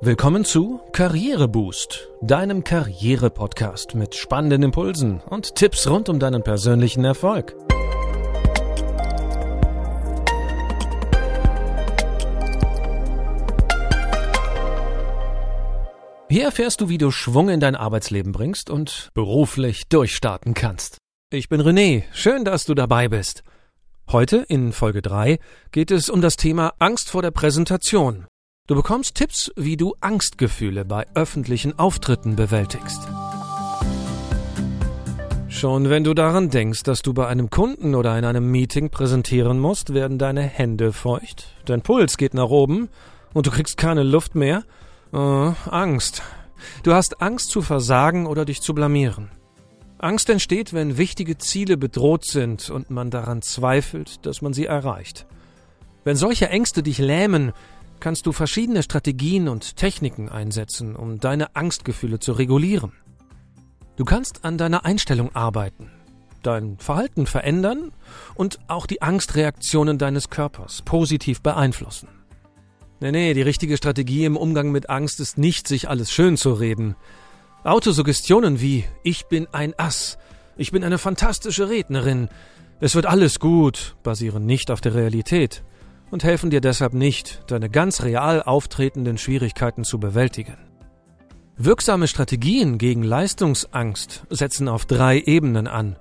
Willkommen zu Karriereboost, deinem Karriere-Podcast mit spannenden Impulsen und Tipps rund um deinen persönlichen Erfolg. Hier erfährst du, wie du Schwung in dein Arbeitsleben bringst und beruflich durchstarten kannst. Ich bin René, schön, dass du dabei bist. Heute in Folge 3 geht es um das Thema Angst vor der Präsentation Du bekommst Tipps, wie du Angstgefühle bei öffentlichen Auftritten bewältigst. Schon wenn du daran denkst, dass du bei einem Kunden oder in einem Meeting präsentieren musst, werden deine Hände feucht, dein Puls geht nach oben und du kriegst keine Luft mehr. Oh, Angst. Du hast Angst zu versagen oder dich zu blamieren. Angst entsteht, wenn wichtige Ziele bedroht sind und man daran zweifelt, dass man sie erreicht. Wenn solche Ängste dich lähmen, kannst du verschiedene Strategien und Techniken einsetzen, um deine Angstgefühle zu regulieren. Du kannst an deiner Einstellung arbeiten, dein Verhalten verändern und auch die Angstreaktionen deines Körpers positiv beeinflussen. Nee, nee, die richtige Strategie im Umgang mit Angst ist nicht, sich alles schön zu reden. Autosuggestionen wie Ich bin ein Ass, ich bin eine fantastische Rednerin, es wird alles gut basieren nicht auf der Realität und helfen dir deshalb nicht, deine ganz real auftretenden Schwierigkeiten zu bewältigen. Wirksame Strategien gegen Leistungsangst setzen auf drei Ebenen an.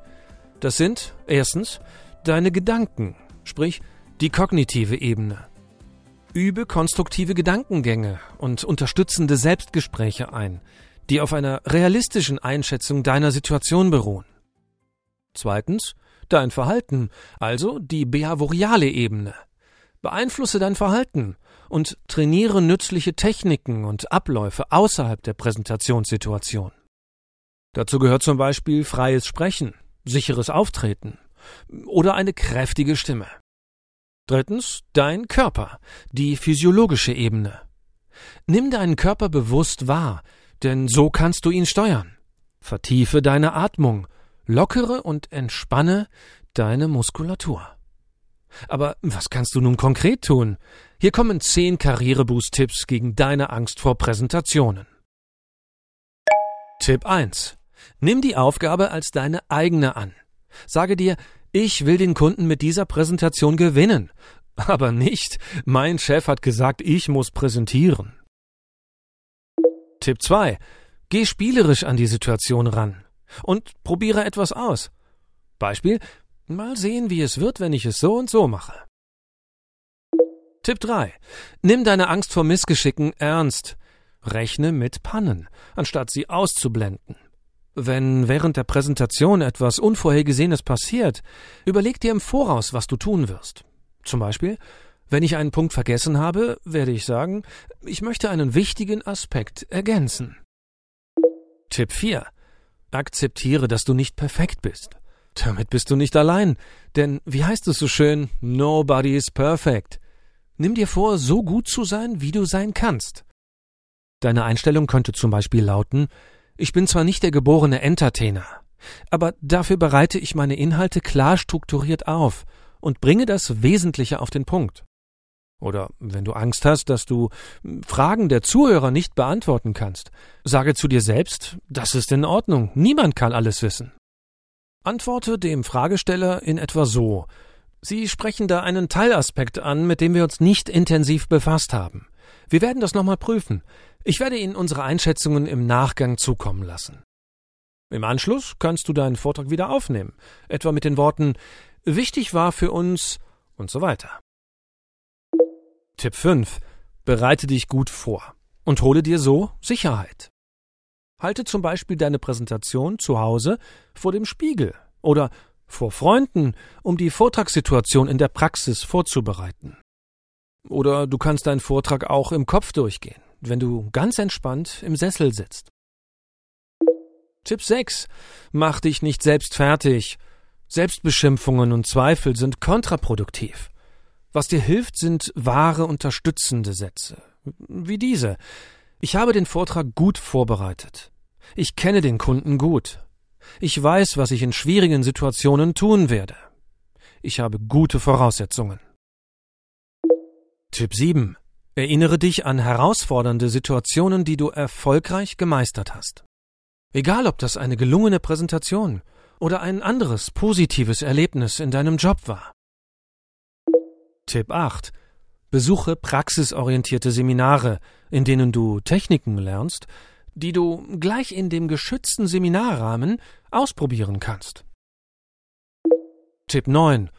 Das sind erstens deine Gedanken, sprich die kognitive Ebene. Übe konstruktive Gedankengänge und unterstützende Selbstgespräche ein, die auf einer realistischen Einschätzung deiner Situation beruhen. Zweitens dein Verhalten, also die behaviorale Ebene. Beeinflusse dein Verhalten und trainiere nützliche Techniken und Abläufe außerhalb der Präsentationssituation. Dazu gehört zum Beispiel freies Sprechen, sicheres Auftreten oder eine kräftige Stimme. Drittens, dein Körper, die physiologische Ebene. Nimm deinen Körper bewusst wahr, denn so kannst du ihn steuern. Vertiefe deine Atmung, lockere und entspanne deine Muskulatur. Aber was kannst du nun konkret tun? Hier kommen zehn Karriereboost-Tipps gegen deine Angst vor Präsentationen. Tipp 1. Nimm die Aufgabe als deine eigene an. Sage dir, ich will den Kunden mit dieser Präsentation gewinnen. Aber nicht, mein Chef hat gesagt, ich muss präsentieren. Tipp 2. Geh spielerisch an die Situation ran und probiere etwas aus. Beispiel, Mal sehen, wie es wird, wenn ich es so und so mache. Tipp 3. Nimm deine Angst vor Missgeschicken ernst. Rechne mit Pannen, anstatt sie auszublenden. Wenn während der Präsentation etwas Unvorhergesehenes passiert, überleg dir im Voraus, was du tun wirst. Zum Beispiel, wenn ich einen Punkt vergessen habe, werde ich sagen, ich möchte einen wichtigen Aspekt ergänzen. Tipp 4. Akzeptiere, dass du nicht perfekt bist. Damit bist du nicht allein, denn wie heißt es so schön, nobody is perfect. Nimm dir vor, so gut zu sein, wie du sein kannst. Deine Einstellung könnte zum Beispiel lauten, ich bin zwar nicht der geborene Entertainer, aber dafür bereite ich meine Inhalte klar strukturiert auf und bringe das Wesentliche auf den Punkt. Oder wenn du Angst hast, dass du Fragen der Zuhörer nicht beantworten kannst, sage zu dir selbst, das ist in Ordnung, niemand kann alles wissen. Antworte dem Fragesteller in etwa so Sie sprechen da einen Teilaspekt an, mit dem wir uns nicht intensiv befasst haben. Wir werden das nochmal prüfen. Ich werde Ihnen unsere Einschätzungen im Nachgang zukommen lassen. Im Anschluss kannst du deinen Vortrag wieder aufnehmen, etwa mit den Worten Wichtig war für uns und so weiter. Tipp 5. Bereite dich gut vor und hole dir so Sicherheit. Halte zum Beispiel deine Präsentation zu Hause vor dem Spiegel oder vor Freunden, um die Vortragssituation in der Praxis vorzubereiten. Oder du kannst deinen Vortrag auch im Kopf durchgehen, wenn du ganz entspannt im Sessel sitzt. Tipp 6. Mach dich nicht selbst fertig. Selbstbeschimpfungen und Zweifel sind kontraproduktiv. Was dir hilft, sind wahre unterstützende Sätze. Wie diese. Ich habe den Vortrag gut vorbereitet. Ich kenne den Kunden gut. Ich weiß, was ich in schwierigen Situationen tun werde. Ich habe gute Voraussetzungen. Tipp 7. Erinnere dich an herausfordernde Situationen, die du erfolgreich gemeistert hast. Egal, ob das eine gelungene Präsentation oder ein anderes positives Erlebnis in deinem Job war. Tipp 8. Besuche praxisorientierte Seminare, in denen du Techniken lernst, die du gleich in dem geschützten Seminarrahmen ausprobieren kannst. Tipp 9.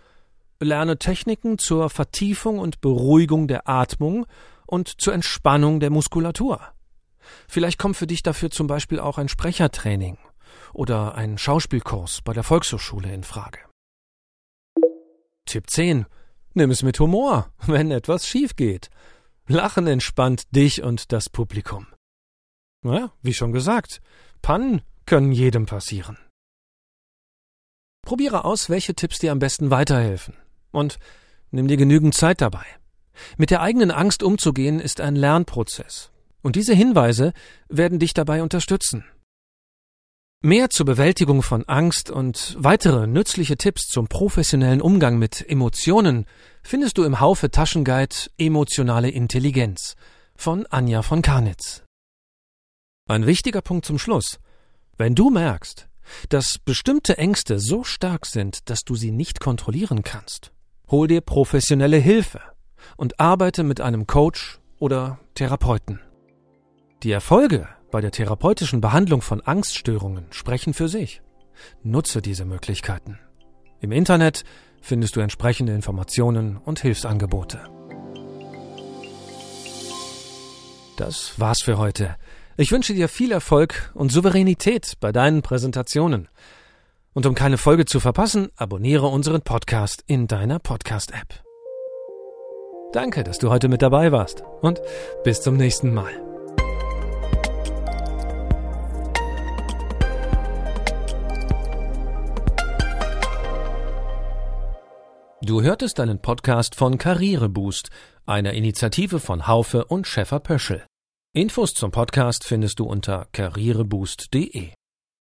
Lerne Techniken zur Vertiefung und Beruhigung der Atmung und zur Entspannung der Muskulatur. Vielleicht kommt für dich dafür zum Beispiel auch ein Sprechertraining oder ein Schauspielkurs bei der Volkshochschule in Frage. Tipp 10. Nimm es mit Humor, wenn etwas schief geht. Lachen entspannt dich und das Publikum. Ja, wie schon gesagt, Pannen können jedem passieren. Probiere aus, welche Tipps dir am besten weiterhelfen und nimm dir genügend Zeit dabei. Mit der eigenen Angst umzugehen ist ein Lernprozess. Und diese Hinweise werden dich dabei unterstützen. Mehr zur Bewältigung von Angst und weitere nützliche Tipps zum professionellen Umgang mit Emotionen findest du im Haufe Taschenguide Emotionale Intelligenz von Anja von Karnitz. Ein wichtiger Punkt zum Schluss. Wenn du merkst, dass bestimmte Ängste so stark sind, dass du sie nicht kontrollieren kannst, Hol dir professionelle Hilfe und arbeite mit einem Coach oder Therapeuten. Die Erfolge bei der therapeutischen Behandlung von Angststörungen sprechen für sich. Nutze diese Möglichkeiten. Im Internet findest du entsprechende Informationen und Hilfsangebote. Das war's für heute. Ich wünsche dir viel Erfolg und Souveränität bei deinen Präsentationen. Und um keine Folge zu verpassen, abonniere unseren Podcast in deiner Podcast-App. Danke, dass du heute mit dabei warst und bis zum nächsten Mal. Du hörtest einen Podcast von Karriereboost, einer Initiative von Haufe und Schäfer Pöschel. Infos zum Podcast findest du unter karriereboost.de.